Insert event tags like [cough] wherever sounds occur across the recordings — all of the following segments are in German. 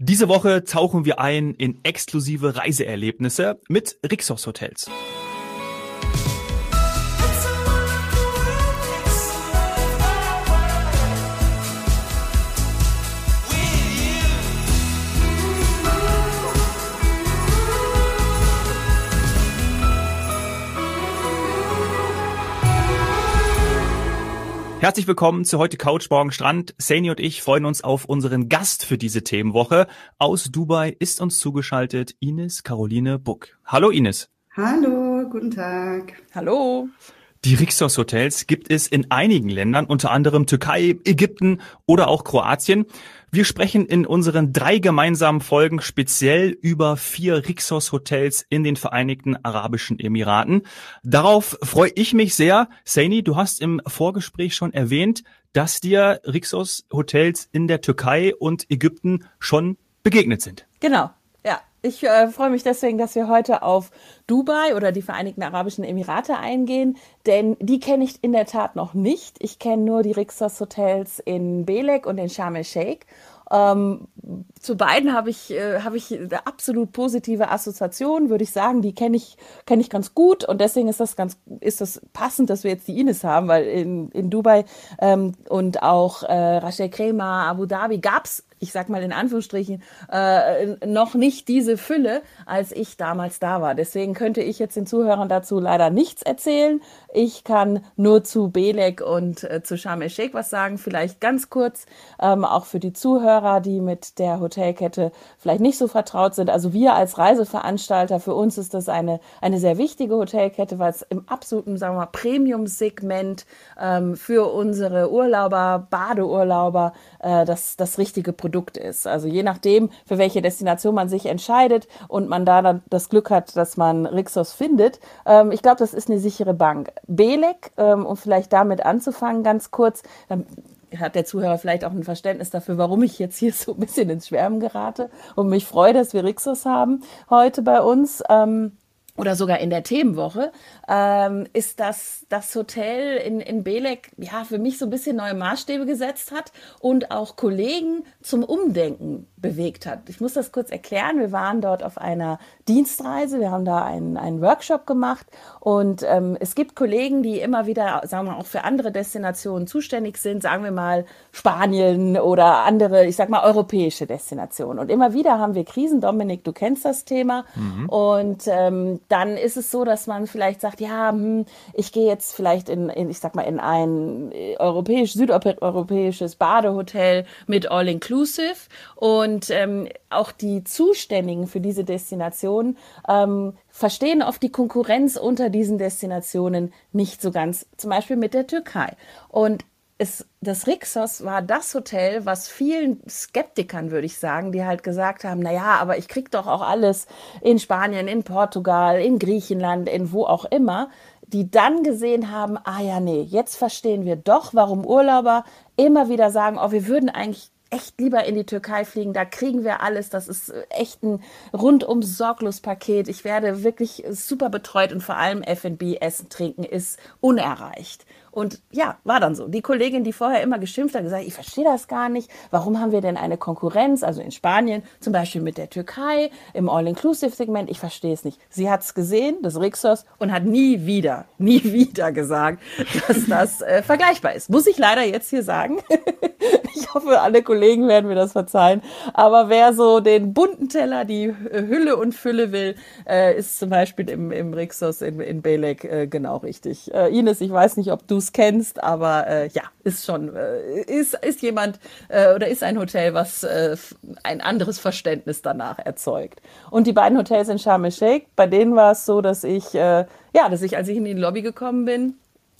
Diese Woche tauchen wir ein in exklusive Reiseerlebnisse mit Rixos Hotels. Herzlich willkommen zu heute Couch Morgen Strand. Saini und ich freuen uns auf unseren Gast für diese Themenwoche. Aus Dubai ist uns zugeschaltet Ines Caroline Buck. Hallo Ines. Hallo, guten Tag. Hallo. Die Rixos Hotels gibt es in einigen Ländern, unter anderem Türkei, Ägypten oder auch Kroatien. Wir sprechen in unseren drei gemeinsamen Folgen speziell über vier Rixos Hotels in den Vereinigten Arabischen Emiraten. Darauf freue ich mich sehr. Saini, du hast im Vorgespräch schon erwähnt, dass dir Rixos Hotels in der Türkei und Ägypten schon begegnet sind. Genau. Ich äh, freue mich deswegen, dass wir heute auf Dubai oder die Vereinigten Arabischen Emirate eingehen, denn die kenne ich in der Tat noch nicht. Ich kenne nur die Rixos Hotels in Belek und in Sharm el-Sheikh. Ähm, zu beiden habe ich, äh, habe ich eine absolut positive Assoziation, würde ich sagen. Die kenne ich, kenne ich ganz gut und deswegen ist das ganz, ist das passend, dass wir jetzt die Ines haben, weil in, in Dubai ähm, und auch äh, Rashid Krema, Abu Dhabi gab's ich sag mal in Anführungsstrichen, äh, noch nicht diese Fülle, als ich damals da war. Deswegen könnte ich jetzt den Zuhörern dazu leider nichts erzählen. Ich kann nur zu Belek und äh, zu Sharm el-Sheikh was sagen. Vielleicht ganz kurz, ähm, auch für die Zuhörer, die mit der Hotelkette vielleicht nicht so vertraut sind. Also wir als Reiseveranstalter, für uns ist das eine, eine sehr wichtige Hotelkette, weil es im absoluten, sagen wir mal, Premium-Segment ähm, für unsere Urlauber, Badeurlauber, äh, das, das richtige Produkt Produkt ist. Also je nachdem, für welche Destination man sich entscheidet und man da dann das Glück hat, dass man Rixos findet. Ähm, ich glaube, das ist eine sichere Bank. Belek, ähm, um vielleicht damit anzufangen, ganz kurz, dann hat der Zuhörer vielleicht auch ein Verständnis dafür, warum ich jetzt hier [laughs] so ein bisschen ins Schwärmen gerate und mich freue, dass wir Rixos haben heute bei uns. Ähm, oder sogar in der Themenwoche, ähm, ist, dass das Hotel in, in Belek ja für mich so ein bisschen neue Maßstäbe gesetzt hat und auch Kollegen zum Umdenken bewegt hat. Ich muss das kurz erklären. Wir waren dort auf einer Dienstreise, wir haben da einen, einen Workshop gemacht und ähm, es gibt Kollegen, die immer wieder, sagen wir mal, auch für andere Destinationen zuständig sind, sagen wir mal Spanien oder andere, ich sag mal, europäische Destinationen. Und immer wieder haben wir Krisen. Dominik, du kennst das Thema. Mhm. Und ähm, dann ist es so, dass man vielleicht sagt, ja, hm, ich gehe jetzt vielleicht in, in, ich sag mal, in ein äh, europäisch, südeuropäisches Badehotel mit All-Inclusive und ähm, auch die Zuständigen für diese Destination ähm, verstehen oft die Konkurrenz unter diesen Destinationen nicht so ganz, zum Beispiel mit der Türkei. Und es, das Rixos war das Hotel, was vielen Skeptikern, würde ich sagen, die halt gesagt haben, na ja, aber ich krieg doch auch alles in Spanien, in Portugal, in Griechenland, in wo auch immer, die dann gesehen haben, ah ja, nee, jetzt verstehen wir doch, warum Urlauber immer wieder sagen, oh, wir würden eigentlich echt lieber in die Türkei fliegen, da kriegen wir alles, das ist echt ein rundum sorglos Paket. Ich werde wirklich super betreut und vor allem F&B, Essen, Trinken ist unerreicht. Und ja, war dann so. Die Kollegin, die vorher immer geschimpft hat, gesagt, ich verstehe das gar nicht. Warum haben wir denn eine Konkurrenz? Also in Spanien, zum Beispiel mit der Türkei, im All-Inclusive-Segment. Ich verstehe es nicht. Sie hat es gesehen, das Rixos, und hat nie wieder, nie wieder gesagt, dass das äh, vergleichbar ist. Muss ich leider jetzt hier sagen. [laughs] ich hoffe, alle Kollegen werden mir das verzeihen. Aber wer so den bunten Teller, die Hülle und Fülle will, äh, ist zum Beispiel im, im Rixos in, in Belek äh, genau richtig. Äh, Ines, ich weiß nicht, ob du es kennst, aber äh, ja, ist schon, äh, ist, ist jemand äh, oder ist ein Hotel, was äh, ein anderes Verständnis danach erzeugt. Und die beiden Hotels in Sharm el-Sheikh, bei denen war es so, dass ich, äh, ja, dass ich, als ich in die Lobby gekommen bin,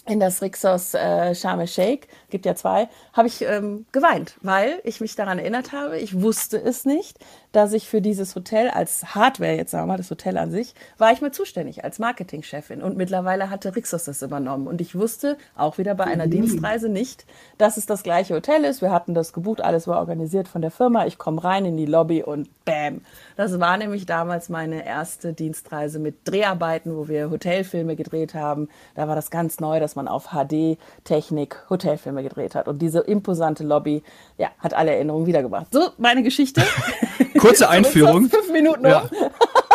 in das Rixos äh, Sharm el-Sheikh, gibt ja zwei, habe ich ähm, geweint, weil ich mich daran erinnert habe, ich wusste es nicht, dass ich für dieses Hotel als Hardware, jetzt sagen wir mal, das Hotel an sich, war ich mal zuständig als Marketingchefin und mittlerweile hatte Rixos das übernommen und ich wusste auch wieder bei einer mhm. Dienstreise nicht, dass es das gleiche Hotel ist. Wir hatten das gebucht, alles war organisiert von der Firma. Ich komme rein in die Lobby und bam. Das war nämlich damals meine erste Dienstreise mit Dreharbeiten, wo wir Hotelfilme gedreht haben. Da war das ganz neu, dass man auf HD-Technik Hotelfilme gedreht hat. Und diese imposante Lobby, ja, hat alle Erinnerungen wiedergebracht. So, meine Geschichte. [laughs] Kurze Einführung. fünf Minuten ja.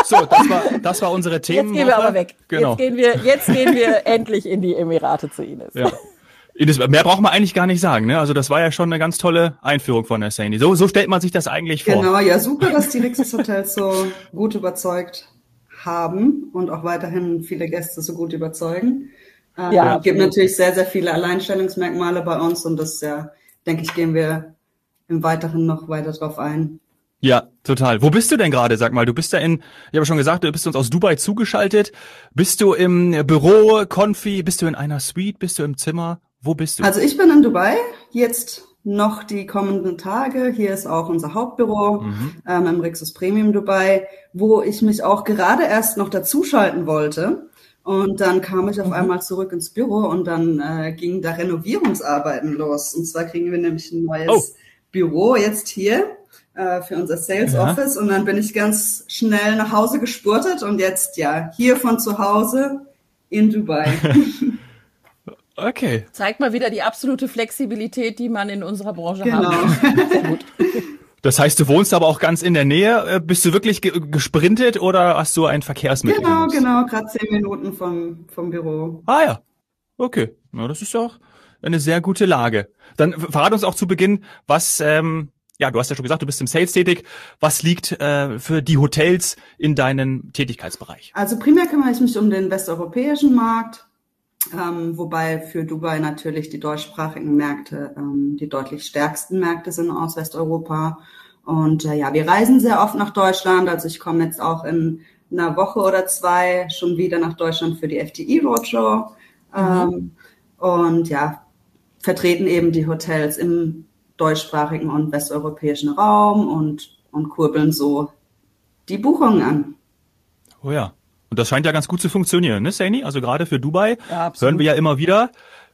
So, das war, das war unsere Themen. Jetzt gehen wir aber weg. Genau. Jetzt gehen wir, jetzt gehen wir [laughs] endlich in die Emirate zu Ines. Ja. Das, mehr braucht man eigentlich gar nicht sagen. Ne? Also das war ja schon eine ganz tolle Einführung von der Saini. So, so stellt man sich das eigentlich vor. Genau, ja super, dass die Lixus Hotels so gut überzeugt haben und auch weiterhin viele Gäste so gut überzeugen. Äh, ja, es gibt natürlich sehr, sehr viele Alleinstellungsmerkmale bei uns und das ja, denke ich, gehen wir im Weiteren noch weiter drauf ein. Ja, total. Wo bist du denn gerade? Sag mal, du bist ja in, ich habe schon gesagt, du bist uns aus Dubai zugeschaltet. Bist du im Büro, Konfi? Bist du in einer Suite? Bist du im Zimmer? Wo bist du? Also ich bin in Dubai, jetzt noch die kommenden Tage. Hier ist auch unser Hauptbüro mhm. ähm, im Rixus Premium Dubai, wo ich mich auch gerade erst noch dazuschalten wollte. Und dann kam ich auf mhm. einmal zurück ins Büro und dann äh, gingen da Renovierungsarbeiten los. Und zwar kriegen wir nämlich ein neues oh. Büro jetzt hier äh, für unser Sales ja. Office. Und dann bin ich ganz schnell nach Hause gespurtet und jetzt ja hier von zu Hause in Dubai. [laughs] Okay. Zeigt mal wieder die absolute Flexibilität, die man in unserer Branche genau. haben [laughs] Sehr gut. Das heißt, du wohnst aber auch ganz in der Nähe. Äh, bist du wirklich ge gesprintet oder hast du ein Verkehrsmittel? Genau, genutzt? genau, gerade zehn Minuten vom, vom Büro. Ah ja. Okay. Na, das ist auch eine sehr gute Lage. Dann verrat uns auch zu Beginn, was, ähm, ja, du hast ja schon gesagt, du bist im Sales tätig. Was liegt äh, für die Hotels in deinem Tätigkeitsbereich? Also primär kümmere ich mich um den westeuropäischen Markt ähm, wobei für Dubai natürlich die deutschsprachigen Märkte ähm, die deutlich stärksten Märkte sind aus Westeuropa. Und äh, ja, wir reisen sehr oft nach Deutschland. Also ich komme jetzt auch in einer Woche oder zwei schon wieder nach Deutschland für die FDI Roadshow. Mhm. Ähm, und ja, vertreten eben die Hotels im deutschsprachigen und westeuropäischen Raum und, und kurbeln so die Buchungen an. Oh ja. Und das scheint ja ganz gut zu funktionieren, ne, Saini? Also gerade für Dubai ja, hören wir ja immer wieder,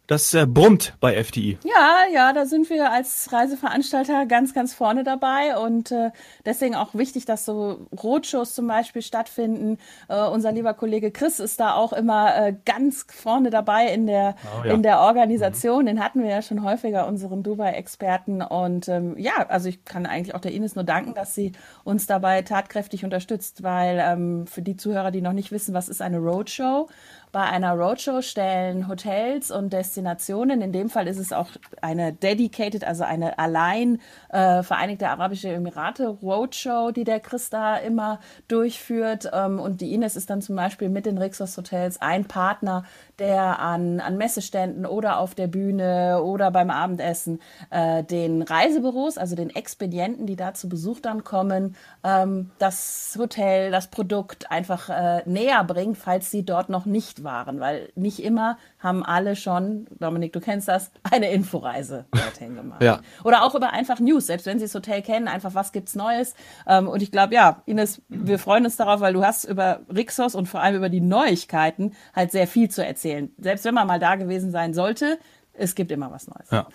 das äh, brummt bei FDI. Ja, ja, da sind wir als Reiseveranstalter ganz, ganz vorne dabei und äh, deswegen auch wichtig, dass so Roadshows zum Beispiel stattfinden. Äh, unser lieber Kollege Chris ist da auch immer äh, ganz vorne dabei in der, oh, ja. in der Organisation. Mhm. Den hatten wir ja schon häufiger, unseren Dubai-Experten. Und ähm, ja, also ich kann eigentlich auch der Ines nur danken, dass sie uns dabei tatkräftig unterstützt, weil ähm, für die Zuhörer, die noch nicht wissen, was ist eine Roadshow, bei einer Roadshow stellen Hotels und Destinationen, in dem Fall ist es auch eine dedicated, also eine allein äh, Vereinigte Arabische Emirate Roadshow, die der Chris da immer durchführt. Ähm, und die Ines ist dann zum Beispiel mit den Rixos Hotels ein Partner, der an, an Messeständen oder auf der Bühne oder beim Abendessen äh, den Reisebüros, also den Expedienten, die da zu Besuch dann kommen, ähm, das Hotel, das Produkt einfach äh, näher bringt, falls sie dort noch nicht waren. Weil nicht immer haben alle schon, Dominik, du kennst das, eine Inforeise dorthin gemacht. ja. Oder auch über einfach News, selbst wenn sie das Hotel kennen, einfach was gibt's Neues. Ähm, und ich glaube, ja, Ines, wir freuen uns darauf, weil du hast über Rixos und vor allem über die Neuigkeiten halt sehr viel zu erzählen. Selbst wenn man mal da gewesen sein sollte, es gibt immer was Neues. Ja.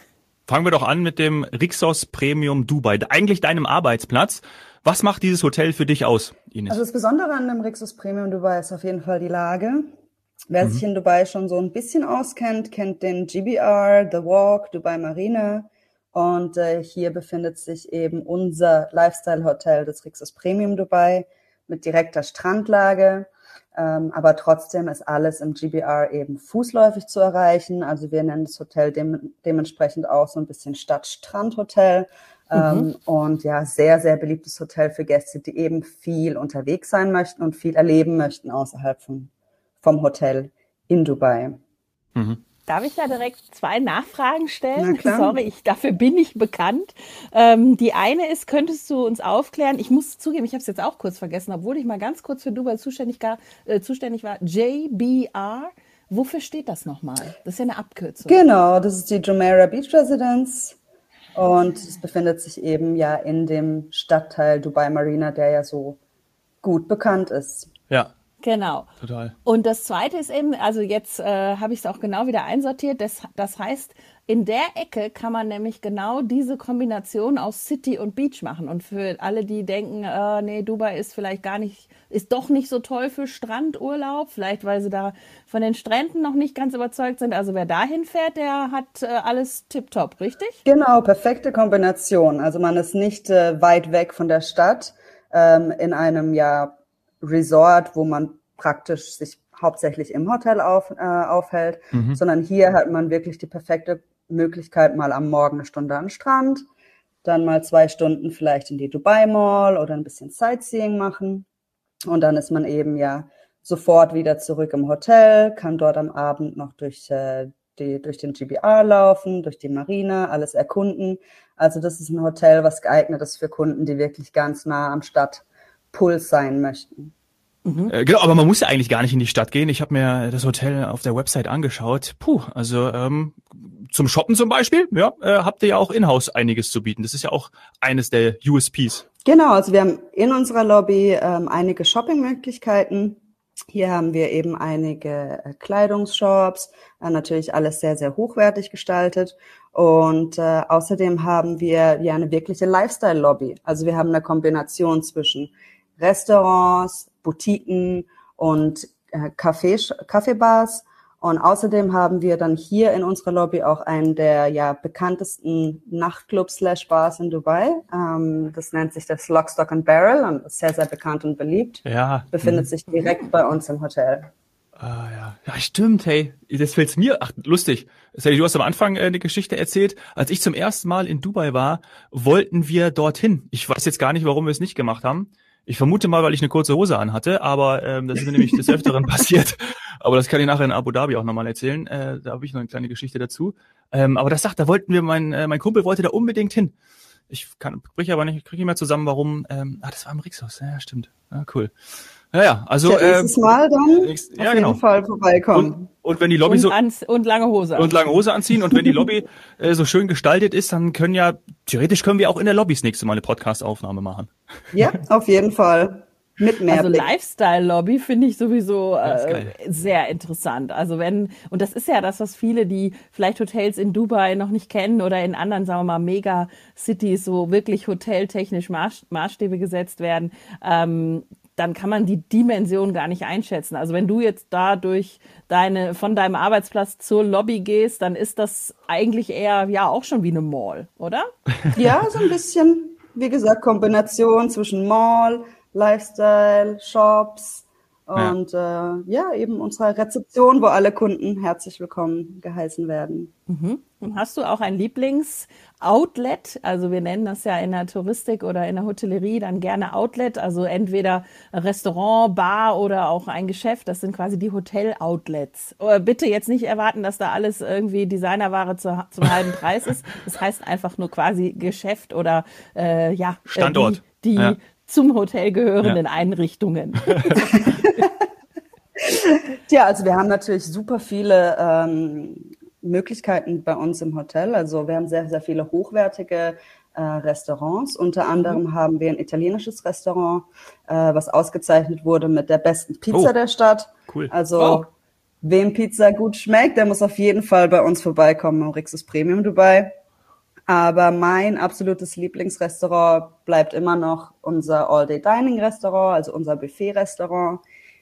Fangen wir doch an mit dem Rixos Premium Dubai, eigentlich deinem Arbeitsplatz. Was macht dieses Hotel für dich aus, Ines? Also das Besondere an dem Rixos Premium Dubai ist auf jeden Fall die Lage. Wer mhm. sich in Dubai schon so ein bisschen auskennt, kennt den GBR, The Walk, Dubai Marina. Und äh, hier befindet sich eben unser Lifestyle-Hotel des Rixos Premium Dubai mit direkter Strandlage. Ähm, aber trotzdem ist alles im GBR eben fußläufig zu erreichen. Also wir nennen das Hotel dem, dementsprechend auch so ein bisschen Stadt-Strand-Hotel. Mhm. Ähm, und ja, sehr, sehr beliebtes Hotel für Gäste, die eben viel unterwegs sein möchten und viel erleben möchten außerhalb von vom Hotel in Dubai. Mhm. Darf ich da direkt zwei Nachfragen stellen? [laughs] Sorry, ich, dafür bin ich bekannt. Ähm, die eine ist, könntest du uns aufklären, ich muss zugeben, ich habe es jetzt auch kurz vergessen, obwohl ich mal ganz kurz für Dubai zuständig, gar, äh, zuständig war. JBR, wofür steht das nochmal? Das ist ja eine Abkürzung. Genau, das ist die Jumeirah Beach Residence und es befindet sich eben ja in dem Stadtteil Dubai Marina, der ja so gut bekannt ist. Ja, Genau. Total. Und das Zweite ist eben, also jetzt äh, habe ich es auch genau wieder einsortiert. Das, das heißt, in der Ecke kann man nämlich genau diese Kombination aus City und Beach machen. Und für alle, die denken, äh, nee, Dubai ist vielleicht gar nicht, ist doch nicht so toll für Strandurlaub, vielleicht weil sie da von den Stränden noch nicht ganz überzeugt sind. Also wer dahin fährt, der hat äh, alles tipptopp, richtig? Genau, perfekte Kombination. Also man ist nicht äh, weit weg von der Stadt ähm, in einem ja Resort, wo man praktisch sich hauptsächlich im Hotel auf, äh, aufhält, mhm. sondern hier hat man wirklich die perfekte Möglichkeit, mal am Morgen eine Stunde den Strand, dann mal zwei Stunden vielleicht in die Dubai Mall oder ein bisschen Sightseeing machen. Und dann ist man eben ja sofort wieder zurück im Hotel, kann dort am Abend noch durch, äh, die, durch den GBR laufen, durch die Marina, alles erkunden. Also das ist ein Hotel, was geeignet ist für Kunden, die wirklich ganz nah am Stadtpuls sein möchten. Mhm. Äh, genau, aber man muss ja eigentlich gar nicht in die Stadt gehen. Ich habe mir das Hotel auf der Website angeschaut. Puh, also ähm, zum Shoppen zum Beispiel, ja, äh, habt ihr ja auch in-house einiges zu bieten. Das ist ja auch eines der USPs. Genau, also wir haben in unserer Lobby ähm, einige Shoppingmöglichkeiten. Hier haben wir eben einige äh, Kleidungsshops, äh, natürlich alles sehr, sehr hochwertig gestaltet. Und äh, außerdem haben wir ja eine wirkliche Lifestyle-Lobby. Also wir haben eine Kombination zwischen Restaurants, Boutiquen und äh, Kaffeebars. Und außerdem haben wir dann hier in unserer Lobby auch einen der ja bekanntesten Nachtclubs slash Bars in Dubai. Ähm, das nennt sich das Lock, Stock and Barrel und ist sehr, sehr bekannt und beliebt. Ja. Befindet mhm. sich direkt bei uns im Hotel. Ah, ja. ja, stimmt, hey, das fällt's mir, ach, lustig. Sally, du hast am Anfang äh, eine Geschichte erzählt. Als ich zum ersten Mal in Dubai war, wollten wir dorthin. Ich weiß jetzt gar nicht, warum wir es nicht gemacht haben. Ich vermute mal, weil ich eine kurze Hose anhatte, aber ähm, das ist mir nämlich des Öfteren [laughs] passiert. Aber das kann ich nachher in Abu Dhabi auch nochmal erzählen. Äh, da habe ich noch eine kleine Geschichte dazu. Ähm, aber das sagt, da wollten wir, mein, äh, mein Kumpel wollte da unbedingt hin. Ich kann, kriege aber nicht, kriege nicht mehr zusammen, warum. Ähm, ah, das war im Rixos. Ja, stimmt. Ja, cool. Ja, ja, also ja, nächstes äh, Mal dann nächst, ja, auf genau. jeden Fall vorbeikommen. Und, und wenn die Lobby und so ans, und lange Hose und lange Hose anziehen und wenn die Lobby [laughs] äh, so schön gestaltet ist, dann können ja theoretisch können wir auch in der Lobby das nächste Mal eine Podcast-Aufnahme machen. [laughs] Ja, auf jeden Fall. Mit mehr also Lifestyle-Lobby finde ich sowieso äh, sehr interessant. Also wenn, und das ist ja das, was viele, die vielleicht Hotels in Dubai noch nicht kennen oder in anderen, sagen wir mal, Mega-Cities, so wirklich hoteltechnisch Maß, Maßstäbe gesetzt werden, ähm, dann kann man die Dimension gar nicht einschätzen. Also wenn du jetzt da durch deine, von deinem Arbeitsplatz zur Lobby gehst, dann ist das eigentlich eher ja auch schon wie eine Mall, oder? [laughs] Ja, so ein bisschen. Wie gesagt, Kombination zwischen Mall, Lifestyle, Shops und ja. Äh, ja, eben unsere Rezeption, wo alle Kunden herzlich willkommen geheißen werden. Mhm. Hast du auch ein Lieblings-Outlet? Also wir nennen das ja in der Touristik oder in der Hotellerie dann gerne Outlet, also entweder Restaurant, Bar oder auch ein Geschäft. Das sind quasi die Hotel-Outlets. Bitte jetzt nicht erwarten, dass da alles irgendwie Designerware zu, zum halben Preis ist. Das heißt einfach nur quasi Geschäft oder äh, ja Standort. die, die ja zum Hotel gehörenden ja. Einrichtungen. [laughs] Tja, also wir haben natürlich super viele ähm, Möglichkeiten bei uns im Hotel. Also wir haben sehr, sehr viele hochwertige äh, Restaurants. Unter anderem mhm. haben wir ein italienisches Restaurant, äh, was ausgezeichnet wurde mit der besten Pizza oh, der Stadt. Cool. Also oh. wem Pizza gut schmeckt, der muss auf jeden Fall bei uns vorbeikommen im Rixus Premium Dubai. Aber mein absolutes Lieblingsrestaurant bleibt immer noch unser All-Day-Dining-Restaurant, also unser Buffet-Restaurant.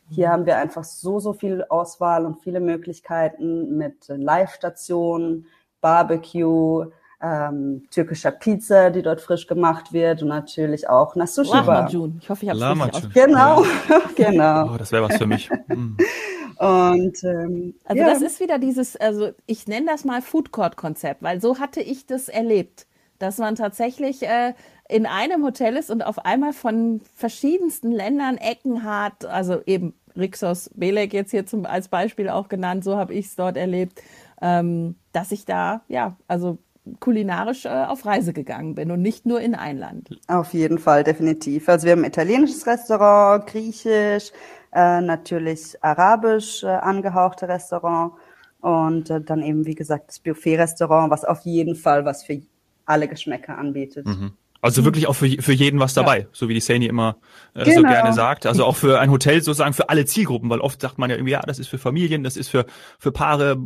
Hier haben wir einfach so, so viel Auswahl und viele Möglichkeiten mit Live-Stationen, Barbecue, ähm, türkischer Pizza, die dort frisch gemacht wird und natürlich auch eine Sushi Bar. Lahmacun. Ich hoffe, ich habe es richtig Genau, [laughs] genau. Oh, das wäre was für mich. Mm. [laughs] Und ähm, also ja. das ist wieder dieses, also ich nenne das mal Food Court Konzept, weil so hatte ich das erlebt, dass man tatsächlich äh, in einem Hotel ist und auf einmal von verschiedensten Ländern Ecken hat, also eben Rixos Belek jetzt hier zum, als Beispiel auch genannt, so habe ich es dort erlebt, ähm, dass ich da, ja, also kulinarisch äh, auf Reise gegangen bin und nicht nur in ein Land. Auf jeden Fall, definitiv. Also wir haben ein italienisches Restaurant, griechisch, äh, natürlich arabisch äh, angehauchte Restaurant und äh, dann eben, wie gesagt, das Buffet-Restaurant, was auf jeden Fall was für alle Geschmäcker anbietet. Mhm. Also wirklich auch für, für jeden was dabei, ja. so wie die Sani immer äh, genau. so gerne sagt. Also auch für ein Hotel sozusagen für alle Zielgruppen, weil oft sagt man ja irgendwie, ja, das ist für Familien, das ist für, für Paare,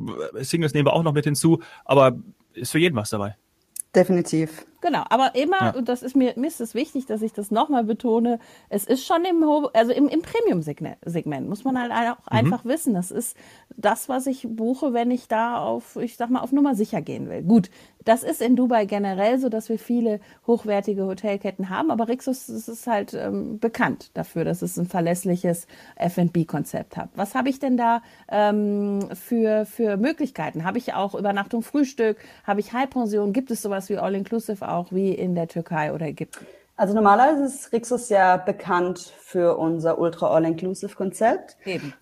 Singles nehmen wir auch noch mit hinzu, aber ist für jeden was dabei. Definitiv. Genau, aber immer, ja. und das ist mir, mir ist es wichtig, dass ich das nochmal betone, es ist schon im, also im, im Premium-Segment, muss man halt auch mhm. einfach wissen. Das ist das, was ich buche, wenn ich da auf, ich sag mal, auf Nummer sicher gehen will. Gut, das ist in Dubai generell so, dass wir viele hochwertige Hotelketten haben, aber Rixus ist halt ähm, bekannt dafür, dass es ein verlässliches F&B-Konzept hat. Was habe ich denn da ähm, für, für Möglichkeiten? Habe ich auch Übernachtung, Frühstück? Habe ich High-Pension? Gibt es sowas wie All-Inclusive auch wie in der Türkei oder Ägypten? Also normalerweise ist Rixos ja bekannt für unser Ultra All-Inclusive-Konzept.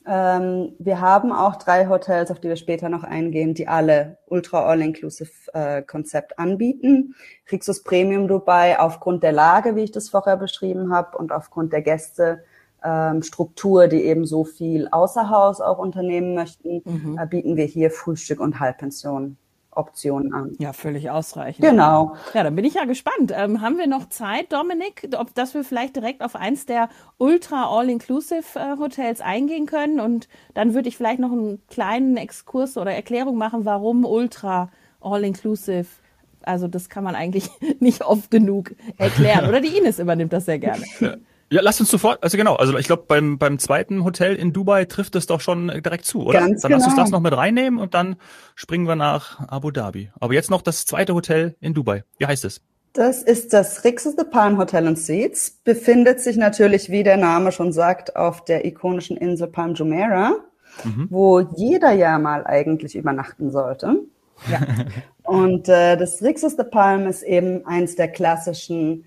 Ähm, wir haben auch drei Hotels, auf die wir später noch eingehen, die alle Ultra All-Inclusive-Konzept äh, anbieten. Rixos Premium Dubai aufgrund der Lage, wie ich das vorher beschrieben habe, und aufgrund der Gäste ähm, Struktur, die eben so viel außer Haus auch unternehmen möchten, mhm. äh, bieten wir hier Frühstück und Halbpension Optionen an. Ja, völlig ausreichend. Genau. Ja, dann bin ich ja gespannt. Ähm, haben wir noch Zeit, Dominik, ob dass wir vielleicht direkt auf eins der Ultra All-Inclusive äh, Hotels eingehen können? Und dann würde ich vielleicht noch einen kleinen Exkurs oder Erklärung machen, warum Ultra All-Inclusive also das kann man eigentlich [laughs] nicht oft genug erklären. Oder die Ines übernimmt das sehr gerne. Ja, lass uns sofort, also genau, also ich glaube beim beim zweiten Hotel in Dubai trifft es doch schon direkt zu, oder? Ganz dann genau. lass uns das noch mit reinnehmen und dann springen wir nach Abu Dhabi. Aber jetzt noch das zweite Hotel in Dubai. Wie heißt es? Das ist das Rixos the Palm Hotel and Suites. Befindet sich natürlich, wie der Name schon sagt, auf der ikonischen Insel Palm Jumeirah, mhm. wo jeder ja mal eigentlich übernachten sollte. Ja. [laughs] und äh, das Rixos the Palm ist eben eins der klassischen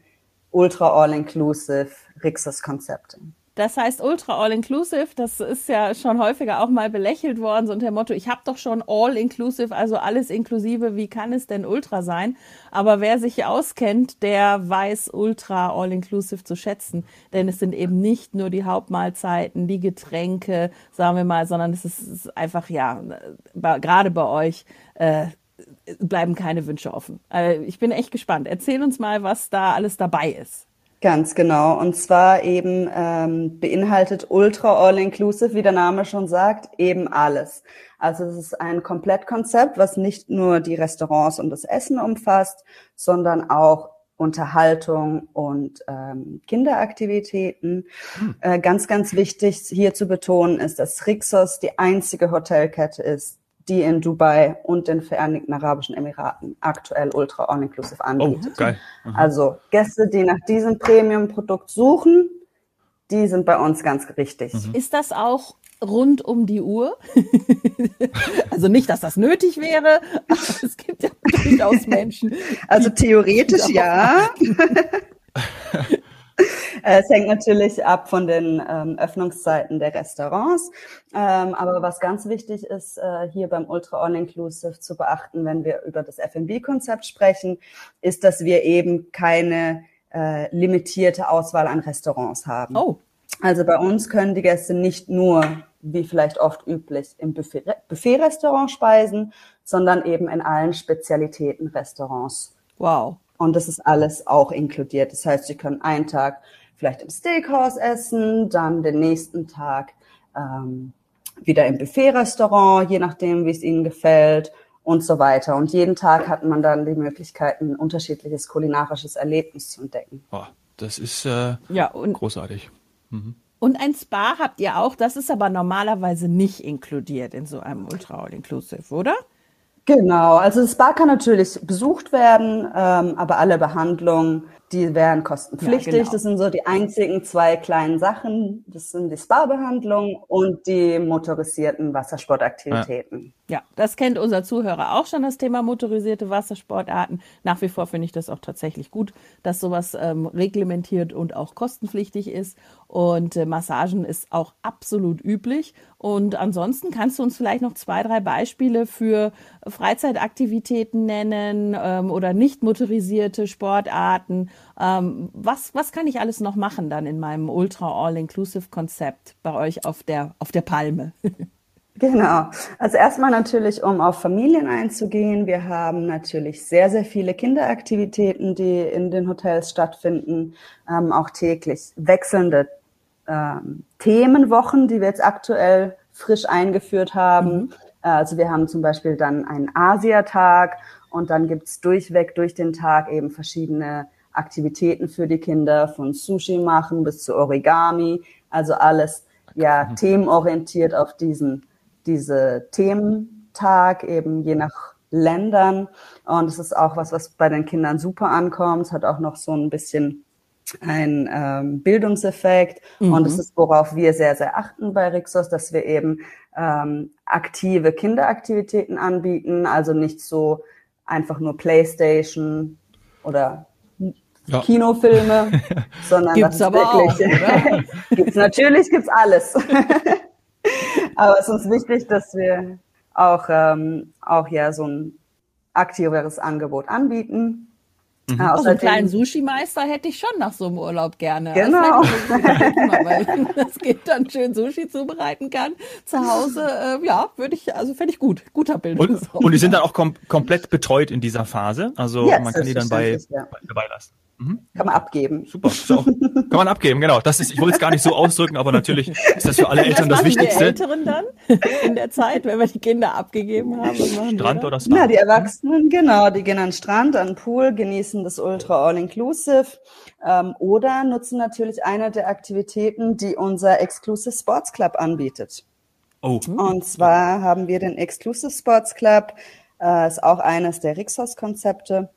Ultra All-Inclusive Rixos-Konzepte. Das heißt Ultra All-Inclusive, das ist ja schon häufiger auch mal belächelt worden, so unter dem Motto, ich habe doch schon All-Inclusive, also alles inklusive, wie kann es denn Ultra sein? Aber wer sich auskennt, der weiß Ultra All-Inclusive zu schätzen, denn es sind eben nicht nur die Hauptmahlzeiten, die Getränke, sagen wir mal, sondern es ist einfach, ja, gerade bei euch, äh, bleiben keine Wünsche offen. Also ich bin echt gespannt. Erzähl uns mal, was da alles dabei ist. Ganz genau. Und zwar eben ähm, beinhaltet Ultra All-Inclusive, wie der Name schon sagt, eben alles. Also es ist ein Komplettkonzept, was nicht nur die Restaurants und das Essen umfasst, sondern auch Unterhaltung und ähm, Kinderaktivitäten. Hm. Äh, ganz, ganz wichtig hier zu betonen ist, dass Rixos die einzige Hotelkette ist, die in Dubai und den Vereinigten Arabischen Emiraten aktuell Ultra All-Inclusive anbietet. Oh, geil. Mhm. Also Gäste, die nach diesem Premium-Produkt suchen, die sind bei uns ganz richtig. Mhm. Ist das auch rund um die Uhr? [laughs] also nicht, dass das nötig wäre, aber es gibt ja durchaus Menschen. Also theoretisch [laughs] ja. [laughs] Äh, es hängt natürlich ab von den ähm, Öffnungszeiten der Restaurants. Ähm, aber was ganz wichtig ist, äh, hier beim Ultra All-Inclusive zu beachten, wenn wir über das F&B-Konzept sprechen, ist, dass wir eben keine äh, limitierte Auswahl an Restaurants haben. Oh. Also bei uns können die Gäste nicht nur, wie vielleicht oft üblich, im Buffet-Restaurant speisen, sondern eben in allen Spezialitäten-Restaurants. Wow. Und das ist alles auch inkludiert. Das heißt, Sie können einen Tag vielleicht im Steakhouse essen, dann den nächsten Tag ähm, wieder im Buffet-Restaurant, je nachdem, wie es Ihnen gefällt und so weiter. Und jeden Tag hat man dann die Möglichkeit, ein unterschiedliches kulinarisches Erlebnis zu entdecken. Oh, das ist äh, ja, und, großartig. Mhm. Und ein Spa habt ihr auch, das ist aber normalerweise nicht inkludiert in so einem Ultra All-Inclusive, oder? Genau, also das Spa kann natürlich besucht werden, ähm, aber alle Behandlungen, die wären kostenpflichtig. Ja, genau. Das sind so die einzigen zwei kleinen Sachen. Das sind die Spa-Behandlung und die motorisierten Wassersportaktivitäten. Ja. ja, das kennt unser Zuhörer auch schon, das Thema motorisierte Wassersportarten. Nach wie vor finde ich das auch tatsächlich gut, dass sowas ähm, reglementiert und auch kostenpflichtig ist. Und äh, Massagen ist auch absolut üblich. Und ansonsten kannst du uns vielleicht noch zwei, drei Beispiele für Freizeitaktivitäten nennen ähm, oder nicht motorisierte Sportarten. Ähm, was, was kann ich alles noch machen dann in meinem Ultra All-Inclusive Konzept bei euch auf der, auf der Palme? [laughs] Genau. Also erstmal natürlich, um auf Familien einzugehen. Wir haben natürlich sehr, sehr viele Kinderaktivitäten, die in den Hotels stattfinden, ähm, auch täglich wechselnde ähm, Themenwochen, die wir jetzt aktuell frisch eingeführt haben. Mhm. Also wir haben zum Beispiel dann einen Asiatag und dann gibt's durchweg durch den Tag eben verschiedene Aktivitäten für die Kinder, von Sushi machen bis zu Origami. Also alles ja mhm. [laughs] themenorientiert auf diesen diese Thementag eben je nach Ländern. Und es ist auch was, was bei den Kindern super ankommt. Es hat auch noch so ein bisschen ein ähm, Bildungseffekt. Mhm. Und es ist, worauf wir sehr, sehr achten bei Rixos, dass wir eben ähm, aktive Kinderaktivitäten anbieten. Also nicht so einfach nur Playstation oder ja. Kinofilme, [laughs] sondern gibt's das ist aber wirklich, auch, [laughs] gibt's natürlich, gibt's alles. [laughs] Aber es ist wichtig, dass wir auch, ähm, auch ja so ein aktiveres Angebot anbieten. Mhm. Äh, oh, so einen kleinen Sushi-Meister hätte ich schon nach so einem Urlaub gerne. Genau. Thema, weil das Kind dann schön Sushi zubereiten kann. Zu Hause, äh, ja, würde ich, also fände ich gut. Guter Bild. Und, und die sind dann auch kom komplett betreut in dieser Phase. Also yes, man kann die dann bei, ja. dabei lassen. Mhm. Kann man abgeben. Super. Auch, kann man abgeben, genau. Das ist, ich wollte es gar nicht so ausdrücken, aber natürlich ist das für alle Eltern das Wichtigste. Die Älteren dann in der Zeit, wenn wir die Kinder abgegeben haben? Strand oder Spa? Na, die Erwachsenen, genau, die gehen an den Strand, an den Pool, genießen das Ultra All-Inclusive ähm, oder nutzen natürlich eine der Aktivitäten, die unser Exclusive Sports Club anbietet. Oh. Und zwar haben wir den Exclusive Sports Club, äh, ist auch eines der Rixos-Konzepte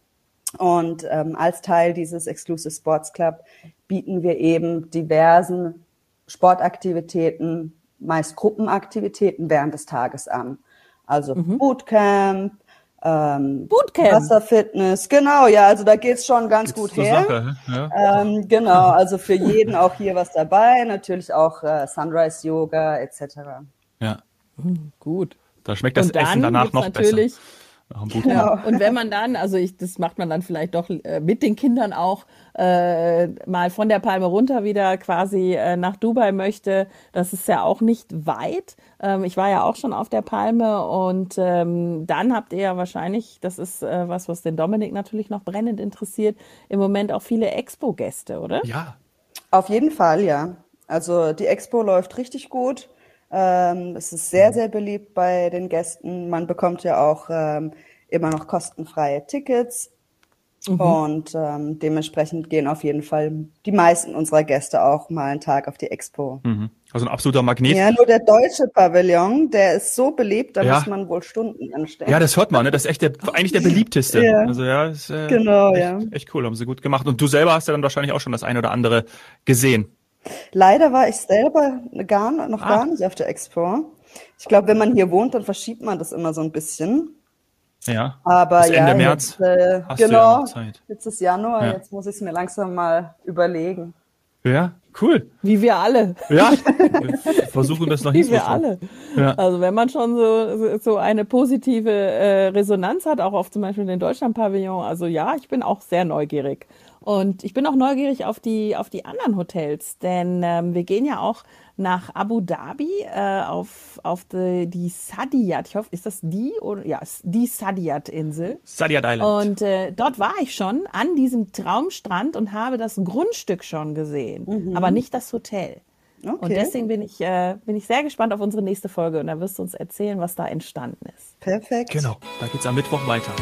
und ähm, als Teil dieses Exclusive Sports Club bieten wir eben diversen Sportaktivitäten, meist Gruppenaktivitäten während des Tages an. Also mhm. Bootcamp, ähm, Bootcamp. Wasserfitness, genau, ja, also da geht's schon ganz Gibt's gut her. Sache, ja. ähm, genau, also für jeden auch hier was dabei, natürlich auch äh, Sunrise Yoga etc. Ja, mhm, gut. Da schmeckt das Essen danach noch natürlich besser nach dem Ja. Und wenn man dann, also ich, das macht man dann vielleicht doch äh, mit den Kindern auch äh, mal von der Palme runter wieder quasi äh, nach Dubai möchte, das ist ja auch nicht weit. Ähm, ich war ja auch schon auf der Palme und ähm, dann habt ihr ja wahrscheinlich, das ist äh, was, was den Dominik natürlich noch brennend interessiert, im Moment auch viele Expo-Gäste, oder? Ja. Auf jeden Fall, ja. Also die Expo läuft richtig gut. Ähm, es ist sehr, sehr beliebt bei den Gästen. Man bekommt ja auch ähm, immer noch kostenfreie Tickets. Mhm. Und ähm, dementsprechend gehen auf jeden Fall die meisten unserer Gäste auch mal einen Tag auf die Expo. Mhm. Also ein absoluter Magnet. Ja, nur der deutsche Pavillon, der ist so beliebt, da ja. muss man wohl Stunden anstellen. Ja, das hört man, ne? Das ist echt der, eigentlich der beliebteste. ja. Also ja, ist, äh, genau, echt, ja. Echt cool, haben sie gut gemacht. Und du selber hast ja dann wahrscheinlich auch schon das eine oder andere gesehen. Leider war ich selber gar, noch ah. gar nicht auf der Expo. Ich glaube, wenn man hier wohnt, dann verschiebt man das immer so ein bisschen. Ja. Aber Bis ja, Ende März jetzt, äh, genau, ja jetzt ist Januar, ja. jetzt muss ich es mir langsam mal überlegen. Ja, cool. Wie wir alle. Ja, [laughs] wir versuchen das noch Wie wir alle. Ja. Also wenn man schon so, so eine positive äh, Resonanz hat, auch auf zum Beispiel den Deutschland-Pavillon, also ja, ich bin auch sehr neugierig. Und ich bin auch neugierig auf die, auf die anderen Hotels, denn ähm, wir gehen ja auch nach Abu Dhabi äh, auf, auf die, die Sadiyat. Ich hoffe, ist das die oder ja, die Sadiyat-Insel. Sadiyat Island. Und äh, dort war ich schon an diesem Traumstrand und habe das Grundstück schon gesehen, mhm. aber nicht das Hotel. Okay. Und deswegen bin ich, äh, bin ich sehr gespannt auf unsere nächste Folge und da wirst du uns erzählen, was da entstanden ist. Perfekt. Genau, da geht's am Mittwoch weiter.